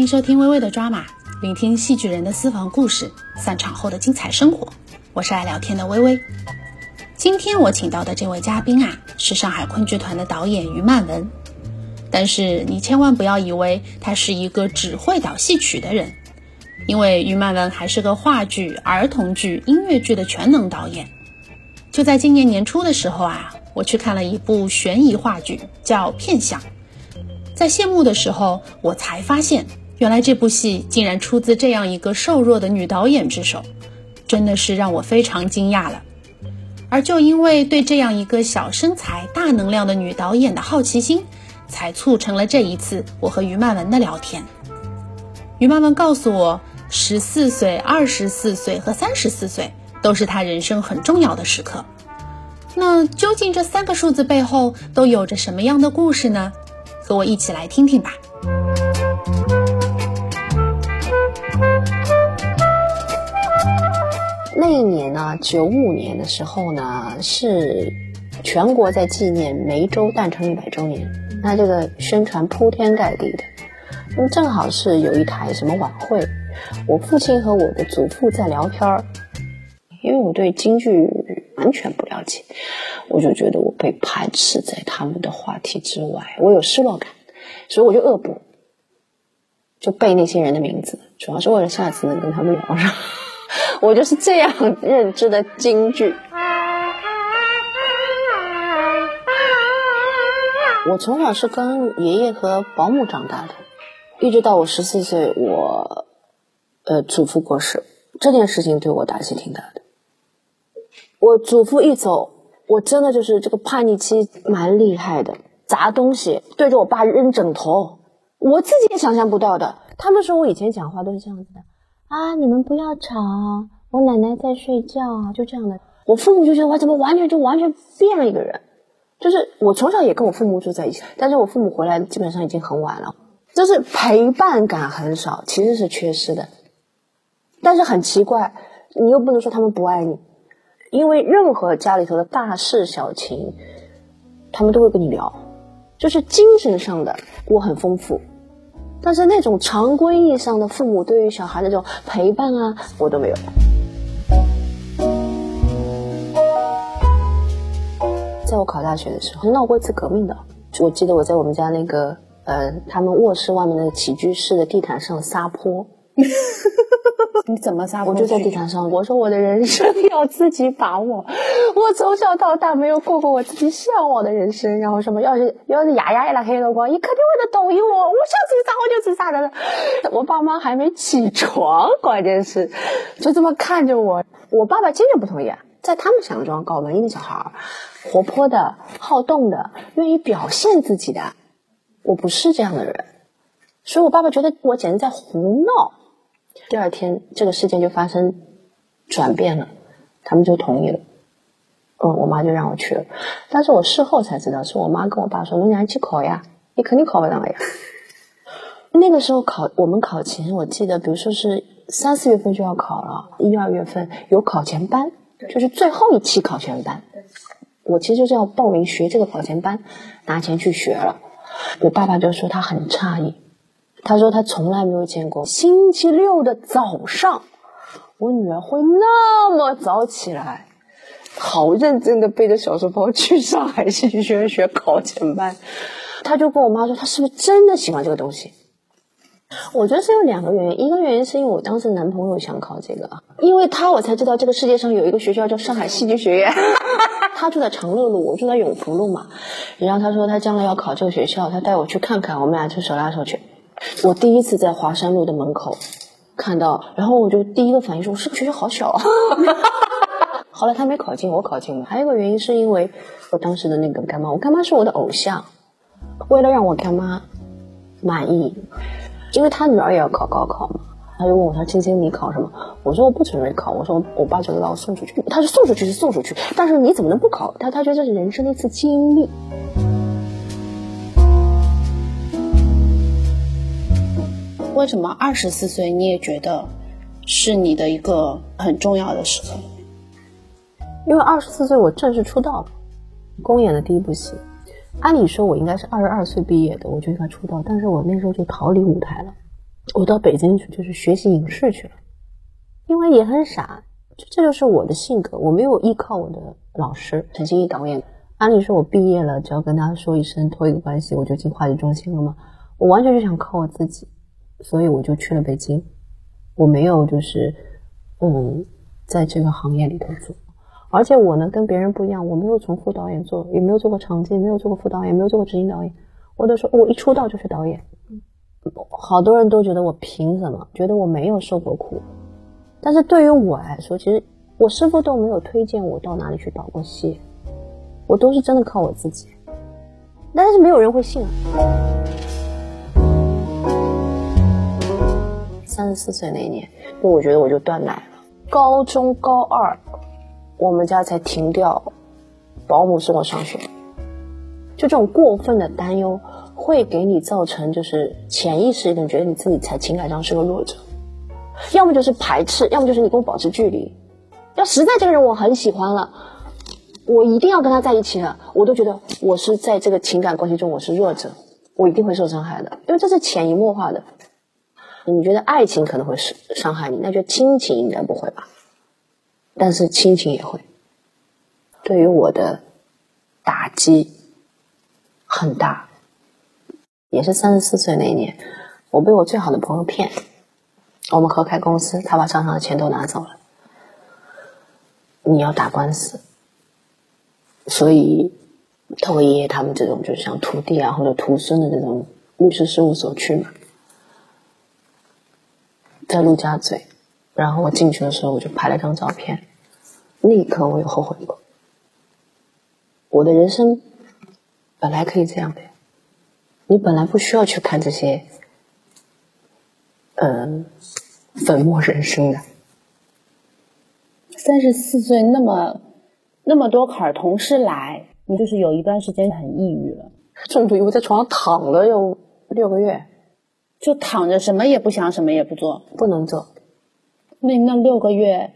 欢迎收听微微的抓马，聆听戏剧人的私房故事，散场后的精彩生活。我是爱聊天的微微。今天我请到的这位嘉宾啊，是上海昆剧团的导演于曼文。但是你千万不要以为他是一个只会导戏曲的人，因为于曼文还是个话剧、儿童剧、音乐剧的全能导演。就在今年年初的时候啊，我去看了一部悬疑话剧，叫《片想》。在谢幕的时候，我才发现，原来这部戏竟然出自这样一个瘦弱的女导演之手，真的是让我非常惊讶了。而就因为对这样一个小身材、大能量的女导演的好奇心，才促成了这一次我和于曼文的聊天。于曼文告诉我，十四岁、二十四岁和三十四岁都是她人生很重要的时刻。那究竟这三个数字背后都有着什么样的故事呢？和我一起来听听吧。一年呢，九五年的时候呢，是全国在纪念梅州诞辰一百周年，那这个宣传铺天盖地的。那么正好是有一台什么晚会，我父亲和我的祖父在聊天儿，因为我对京剧完全不了解。我就觉得我被排斥在他们的话题之外，我有失落感，所以我就恶补，就背那些人的名字，主要是为了下次能跟他们聊上。我就是这样认知的京剧。我从小是跟爷爷和保姆长大的，一直到我十四岁，我呃祖父过世，这件事情对我打击挺大的。我祖父一走。我真的就是这个叛逆期蛮厉害的，砸东西，对着我爸扔枕头，我自己也想象不到的。他们说我以前讲话都是这样子的啊，你们不要吵，我奶奶在睡觉，就这样的。我父母就觉得我怎么完全就完全变了一个人，就是我从小也跟我父母住在一起，但是我父母回来基本上已经很晚了，就是陪伴感很少，其实是缺失的。但是很奇怪，你又不能说他们不爱你。因为任何家里头的大事小情，他们都会跟你聊，就是精神上的我很丰富，但是那种常规意义上的父母对于小孩的这种陪伴啊，我都没有。在我考大学的时候，闹过一次革命的，我记得我在我们家那个呃，他们卧室外面那个起居室的地毯上撒泼。你怎么撒？我就在地毯上，我说我的人生要自己把握。我从小到大没有过过我自己向往的人生，然后什么要是要是丫丫一拉黑了光，你肯定会在逗我。我想自杀我就自杀的了。我爸妈还没起床，关键是就这么看着我。我爸爸坚决不同意啊，在他们想象中，搞文艺的小孩，活泼的、好动的、愿意表现自己的，我不是这样的人，所以我爸爸觉得我简直在胡闹。第二天，这个事件就发生转变了，他们就同意了。嗯，我妈就让我去了。但是我事后才知道，是我妈跟我爸说：“你娘去考呀，你肯定考不上呀。”那个时候考我们考前，我记得，比如说是三四月份就要考了，一二月份有考前班，就是最后一期考前班。我其实就是要报名学这个考前班，拿钱去学了。我爸爸就说他很诧异。他说他从来没有见过星期六的早上，我女儿会那么早起来，好认真的背着小书包去上海戏剧学院学考前班。他就跟我妈说，他是不是真的喜欢这个东西？我觉得是有两个原因，一个原因是因为我当时男朋友想考这个，因为他我才知道这个世界上有一个学校叫上海戏剧学院。他住在长乐路，我住在永福路嘛。然后他说他将来要考这个学校，他带我去看看，我们俩就手拉手去。我第一次在华山路的门口看到，然后我就第一个反应说：“我是个学校好小啊。”后来他没考进，我考进了。还有一个原因是因为我当时的那个干妈，我干妈是我的偶像。为了让我干妈满意，因为他女儿也要考高考嘛，他就问我：“他青青你考什么？”我说：“我不准备考。”我说：“我爸就把我送出去。”他说：“送出去是送出去，但是你怎么能不考？”他他觉得这是人生的一次经历。为什么二十四岁你也觉得是你的一个很重要的时刻？因为二十四岁我正式出道了，公演的第一部戏。按理说我应该是二十二岁毕业的，我就应该出道，但是我那时候就逃离舞台了。我到北京去就是学习影视去了，因为也很傻，这就是我的性格，我没有依靠我的老师陈欣怡导演。按理说，我毕业了只要跟他说一声托一个关系，我就进话剧中心了吗？我完全就想靠我自己，所以我就去了北京。我没有就是嗯，在这个行业里头做，而且我呢跟别人不一样，我没有从副导演做，也没有做过场记，没有做过副导演，没有做过执行导演。我都说我一出道就是导演。好多人都觉得我凭什么？觉得我没有受过苦，但是对于我来说，其实我师傅都没有推荐我到哪里去导过戏，我都是真的靠我自己，但是没有人会信啊。三十四岁那一年，就我觉得我就断奶了。高中高二，我们家才停掉保姆送我上学，就这种过分的担忧。会给你造成就是潜意识里觉得你自己在情感上是个弱者，要么就是排斥，要么就是你跟我保持距离。要实在这个人我很喜欢了，我一定要跟他在一起了，我都觉得我是在这个情感关系中我是弱者，我一定会受伤害的，因为这是潜移默化的。你觉得爱情可能会伤伤害你，那就亲情应该不会吧？但是亲情也会，对于我的打击很大。也是三十四岁那一年，我被我最好的朋友骗，我们合开公司，他把账上的钱都拿走了。你要打官司，所以透过爷爷他们这种，就是像徒弟啊或者徒孙的这种律师事务所去嘛，在陆家嘴，然后我进去的时候，我就拍了张照片，那一刻我有后悔过，我的人生本来可以这样的。你本来不需要去看这些，嗯，粉墨人生的。三十四岁那么那么多坎儿同时来，你就是有一段时间很抑郁了，重度抑郁，在床上躺了有六个月，就躺着什么也不想，什么也不做，不能做。那那六个月，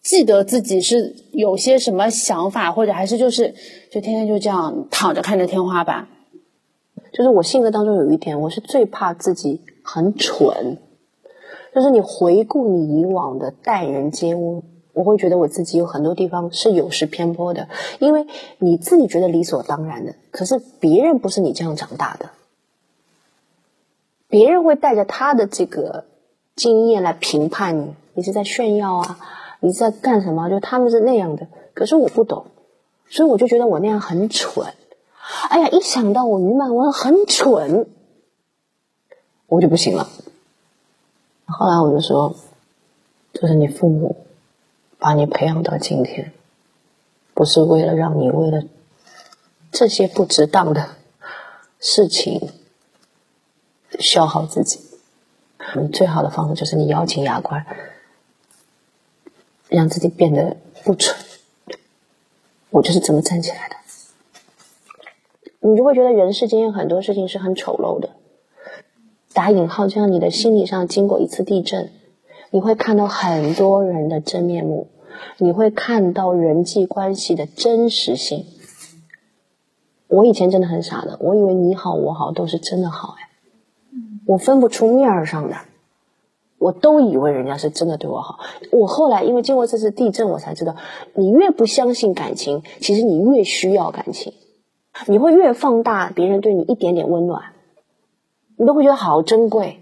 记得自己是有些什么想法，或者还是就是就天天就这样躺着看着天花板。就是我性格当中有一点，我是最怕自己很蠢。就是你回顾你以往的待人接物，我会觉得我自己有很多地方是有失偏颇的，因为你自己觉得理所当然的，可是别人不是你这样长大的，别人会带着他的这个经验来评判你，你是在炫耀啊，你在干什么？就他们是那样的，可是我不懂，所以我就觉得我那样很蠢。哎呀，一想到我于曼文很蠢，我就不行了。后来我就说，就是你父母把你培养到今天，不是为了让你为了这些不值当的事情消耗自己。你最好的方式就是你咬紧牙关，让自己变得不蠢。我就是这么站起来的。你就会觉得人世间有很多事情是很丑陋的，打引号，就像你的心理上经过一次地震，你会看到很多人的真面目，你会看到人际关系的真实性。我以前真的很傻的，我以为你好我好都是真的好哎，我分不出面儿上的，我都以为人家是真的对我好。我后来因为经过这次地震，我才知道，你越不相信感情，其实你越需要感情。你会越放大别人对你一点点温暖，你都会觉得好珍贵。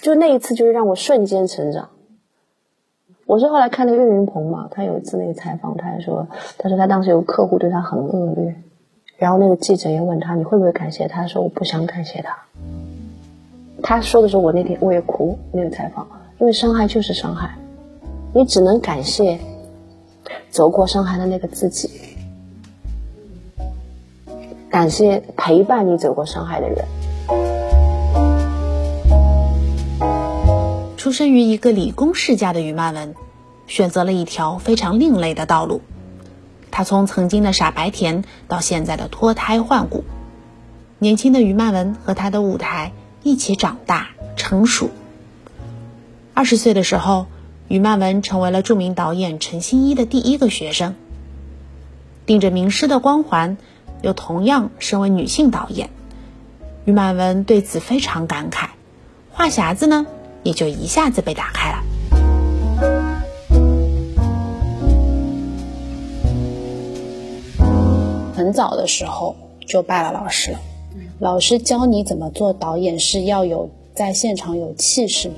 就那一次，就是让我瞬间成长。我是后来看那个岳云鹏嘛，他有一次那个采访，他还说，他说他当时有客户对他很恶劣，然后那个记者也问他，你会不会感谢他？说我不想感谢他。他说的时候，我那天我也哭。那个采访，因为伤害就是伤害，你只能感谢走过伤害的那个自己。感谢陪伴你走过伤害的人。出生于一个理工世家的余曼文，选择了一条非常另类的道路。他从曾经的傻白甜到现在的脱胎换骨。年轻的余曼文和他的舞台一起长大成熟。二十岁的时候，余曼文成为了著名导演陈欣一的第一个学生。顶着名师的光环。又同样身为女性导演，于曼文对此非常感慨。话匣子呢，也就一下子被打开了。很早的时候就拜了老师了，老师教你怎么做导演是要有在现场有气势吗？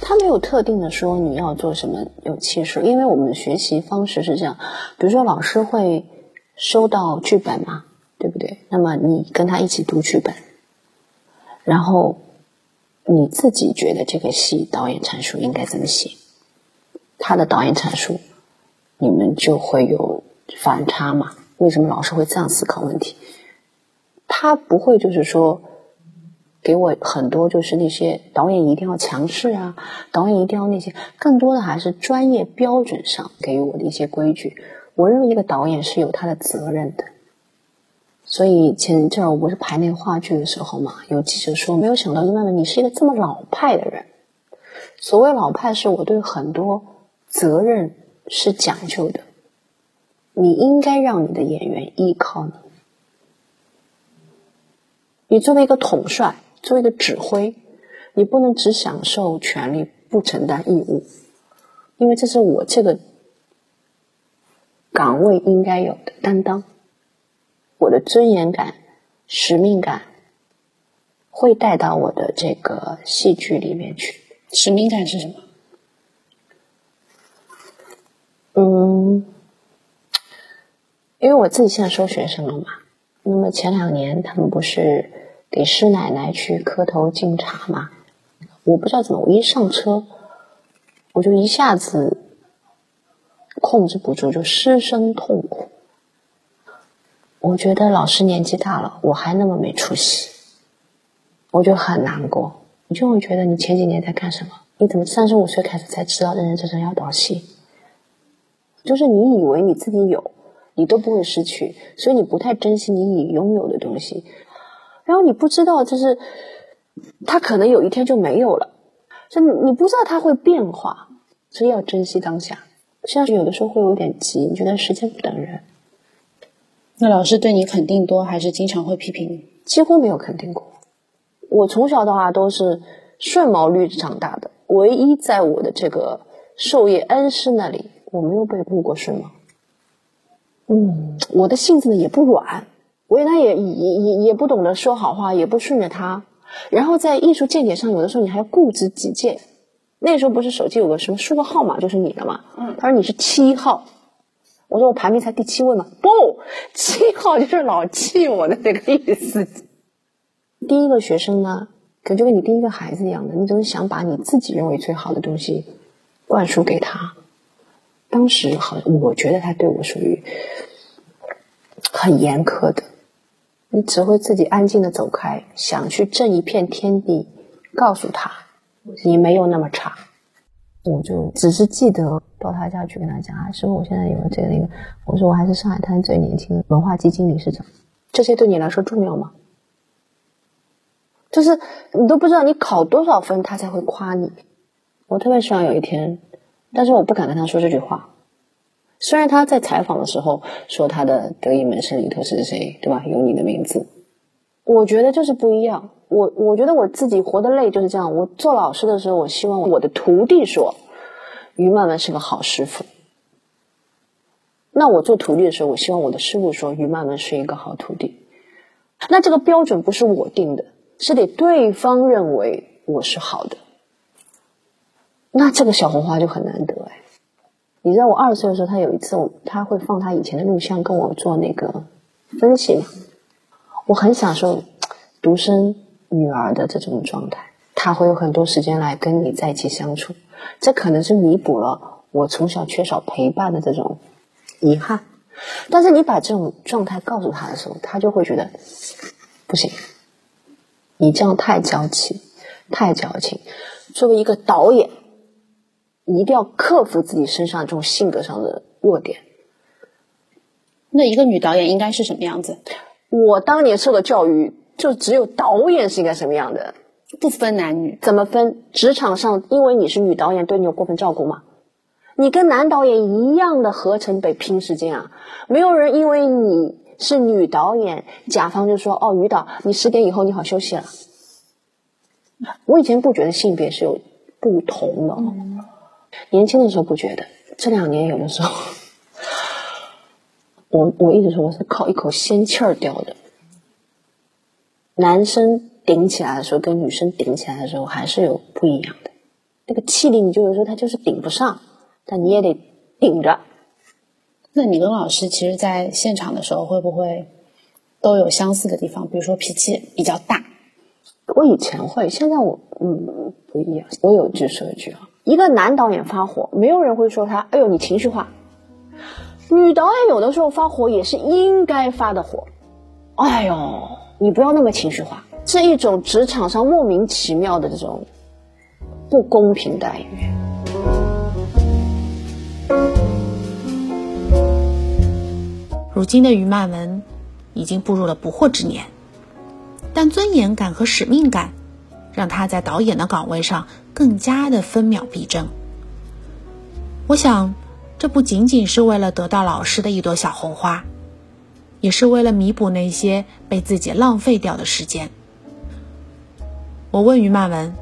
他没有特定的说你要做什么有气势，因为我们的学习方式是这样，比如说老师会收到剧本嘛，对不对？那么你跟他一起读剧本，然后你自己觉得这个戏导演阐述应该怎么写，他的导演阐述，你们就会有反差嘛？为什么老师会这样思考问题？他不会就是说。给我很多就是那些导演一定要强势啊，导演一定要那些，更多的还是专业标准上给予我的一些规矩。我认为一个导演是有他的责任的。所以前阵儿我不是排那个话剧的时候嘛，有记者说没有想到伊曼曼你是一个这么老派的人。所谓老派，是我对很多责任是讲究的。你应该让你的演员依靠你。你作为一个统帅。作为一个指挥，你不能只享受权利，不承担义务，因为这是我这个岗位应该有的担当。我的尊严感、使命感会带到我的这个戏剧里面去。使命感是什么？嗯，因为我自己现在收学生了嘛，那么前两年他们不是。给师奶奶去磕头敬茶嘛，我不知道怎么，我一上车，我就一下子控制不住，就失声痛哭。我觉得老师年纪大了，我还那么没出息，我就很难过。你就会觉得你前几年在干什么？你怎么三十五岁开始才知道认认真真要导戏？就是你以为你自己有，你都不会失去，所以你不太珍惜你已拥有的东西。然后你不知道，就是他可能有一天就没有了，所以你不知道他会变化，所以要珍惜当下。像有的时候会有点急，你觉得时间不等人。那老师对你肯定多，还是经常会批评你？几乎没有肯定过。我从小到大都是顺毛驴长大的，唯一在我的这个授业恩师那里，我没有被误过顺毛。嗯，我的性子呢也不软。我原来也也也也不懂得说好话，也不顺着他。然后在艺术见解上，有的时候你还要固执己见。那时候不是手机有个什么输个号码就是你的嘛？嗯。他说你是七号，我说我排名才第七位嘛。不，七号就是老气我的那个意思。第一个学生呢，可就跟你第一个孩子一样的，你总是想把你自己认为最好的东西灌输给他。当时好，我觉得他对我属于很严苛的。你只会自己安静的走开，想去挣一片天地，告诉他你没有那么差。我就只是记得到他家去跟他讲啊，师傅，我现在有了这个那个，我说我还是上海滩最年轻的文化基金理事长，这些对你来说重要吗？就是你都不知道你考多少分，他才会夸你。我特别希望有一天，但是我不敢跟他说这句话。虽然他在采访的时候说他的得意门生里头是谁，对吧？有你的名字，我觉得就是不一样。我我觉得我自己活得累就是这样。我做老师的时候，我希望我的徒弟说于曼曼是个好师傅。那我做徒弟的时候，我希望我的师傅说于曼曼是一个好徒弟。那这个标准不是我定的，是得对方认为我是好的。那这个小红花就很难得哎。你知道我二十岁的时候，他有一次，我他会放他以前的录像跟我做那个分析嘛。我很享受独生女儿的这种状态，他会有很多时间来跟你在一起相处，这可能是弥补了我从小缺少陪伴的这种遗憾。但是你把这种状态告诉他的时候，他就会觉得不行，你这样太娇气，太矫情。作为一个导演。你一定要克服自己身上这种性格上的弱点。那一个女导演应该是什么样子？我当年受的教育就只有导演是应该什么样的，不分男女。怎么分？职场上，因为你是女导演，对你有过分照顾吗？你跟男导演一样的合成得拼时间啊！没有人因为你是女导演，甲方就说：“哦，于导，你十点以后你好休息了。”我以前不觉得性别是有不同了。年轻的时候不觉得，这两年有的时候，我我一直说我是靠一口仙气儿叼的。男生顶起来的时候，跟女生顶起来的时候还是有不一样的。那个气力，你就有时候他就是顶不上，但你也得顶着。那你跟老师其实，在现场的时候会不会都有相似的地方？比如说脾气比较大。我以前会，现在我嗯不一样。我有句说一句啊，一个男导演发火，没有人会说他，哎呦你情绪化。女导演有的时候发火也是应该发的火，哎呦你不要那么情绪化，是一种职场上莫名其妙的这种不公平待遇。如今的于曼文已经步入了不惑之年，但尊严感和使命感让他在导演的岗位上更加的分秒必争。我想，这不仅仅是为了得到老师的一朵小红花，也是为了弥补那些被自己浪费掉的时间。我问于曼文：“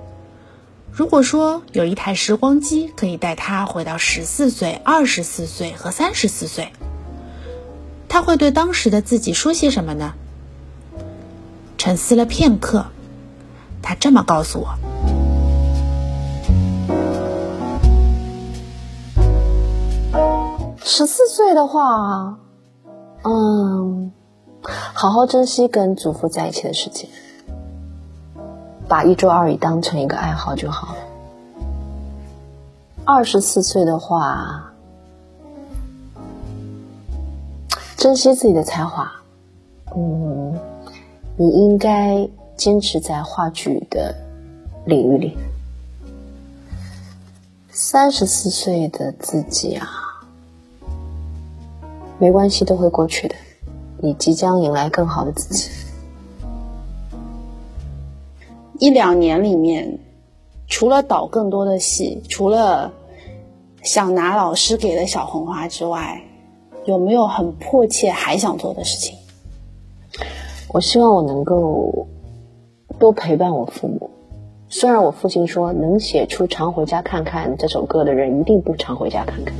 如果说有一台时光机可以带他回到十四岁、二十四岁和三十四岁？”他会对当时的自己说些什么呢？沉思了片刻，他这么告诉我：“十四岁的话，嗯，好好珍惜跟祖父在一起的时间，把一周二语当成一个爱好就好了。二十四岁的话。”珍惜自己的才华，嗯，你应该坚持在话剧的领域里。三十四岁的自己啊，没关系，都会过去的。你即将迎来更好的自己。一两年里面，除了导更多的戏，除了想拿老师给的小红花之外。有没有很迫切还想做的事情？我希望我能够多陪伴我父母。虽然我父亲说，能写出《常回家看看》这首歌的人一定不常回家看看。